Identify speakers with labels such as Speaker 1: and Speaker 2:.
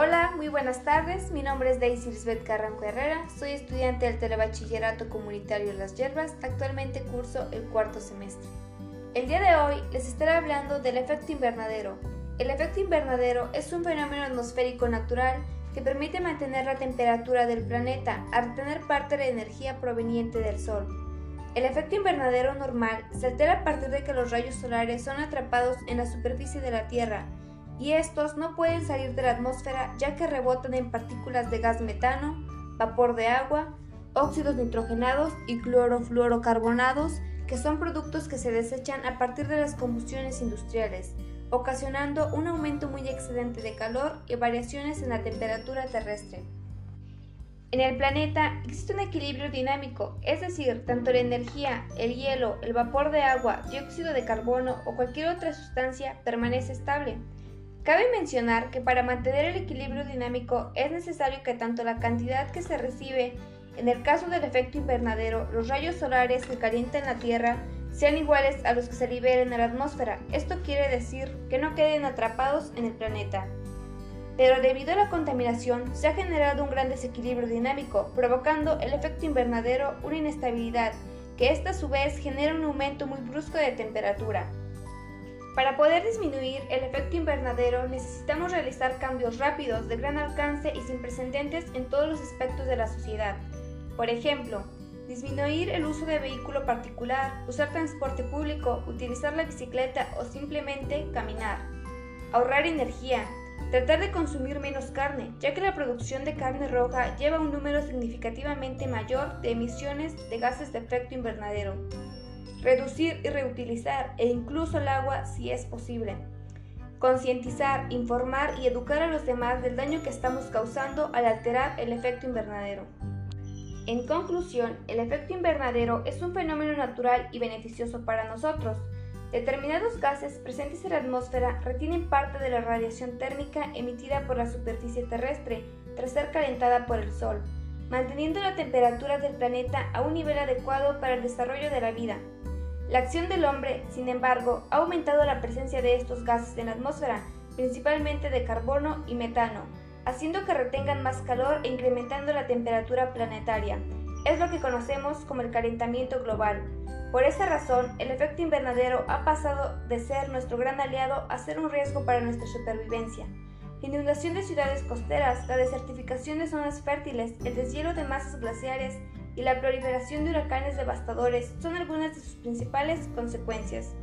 Speaker 1: Hola, muy buenas tardes. Mi nombre es Daisy Lisbeth Carranco Herrera. Soy estudiante del Telebachillerato Comunitario Las Hierbas. Actualmente curso el cuarto semestre. El día de hoy les estaré hablando del efecto invernadero. El efecto invernadero es un fenómeno atmosférico natural que permite mantener la temperatura del planeta al retener parte de la energía proveniente del Sol. El efecto invernadero normal se altera a partir de que los rayos solares son atrapados en la superficie de la Tierra y estos no pueden salir de la atmósfera ya que rebotan en partículas de gas metano, vapor de agua, óxidos nitrogenados y clorofluorocarbonados, que son productos que se desechan a partir de las combustiones industriales, ocasionando un aumento muy excedente de calor y variaciones en la temperatura terrestre. En el planeta existe un equilibrio dinámico, es decir, tanto la energía, el hielo, el vapor de agua, dióxido de carbono o cualquier otra sustancia permanece estable. Cabe mencionar que para mantener el equilibrio dinámico es necesario que tanto la cantidad que se recibe, en el caso del efecto invernadero, los rayos solares que calientan la Tierra, sean iguales a los que se liberen a la atmósfera. Esto quiere decir que no queden atrapados en el planeta. Pero debido a la contaminación se ha generado un gran desequilibrio dinámico, provocando el efecto invernadero una inestabilidad, que esta a su vez genera un aumento muy brusco de temperatura. Para poder disminuir el efecto invernadero necesitamos realizar cambios rápidos, de gran alcance y sin precedentes en todos los aspectos de la sociedad. Por ejemplo, disminuir el uso de vehículo particular, usar transporte público, utilizar la bicicleta o simplemente caminar. Ahorrar energía, tratar de consumir menos carne, ya que la producción de carne roja lleva un número significativamente mayor de emisiones de gases de efecto invernadero reducir y reutilizar e incluso el agua si es posible. Concientizar, informar y educar a los demás del daño que estamos causando al alterar el efecto invernadero. En conclusión, el efecto invernadero es un fenómeno natural y beneficioso para nosotros. Determinados gases presentes en la atmósfera retienen parte de la radiación térmica emitida por la superficie terrestre tras ser calentada por el Sol, manteniendo la temperatura del planeta a un nivel adecuado para el desarrollo de la vida. La acción del hombre, sin embargo, ha aumentado la presencia de estos gases en la atmósfera, principalmente de carbono y metano, haciendo que retengan más calor e incrementando la temperatura planetaria. Es lo que conocemos como el calentamiento global. Por esa razón, el efecto invernadero ha pasado de ser nuestro gran aliado a ser un riesgo para nuestra supervivencia. La inundación de ciudades costeras, la desertificación de zonas fértiles, el deshielo de masas glaciares y la proliferación de huracanes devastadores son algunas de sus principales consecuencias.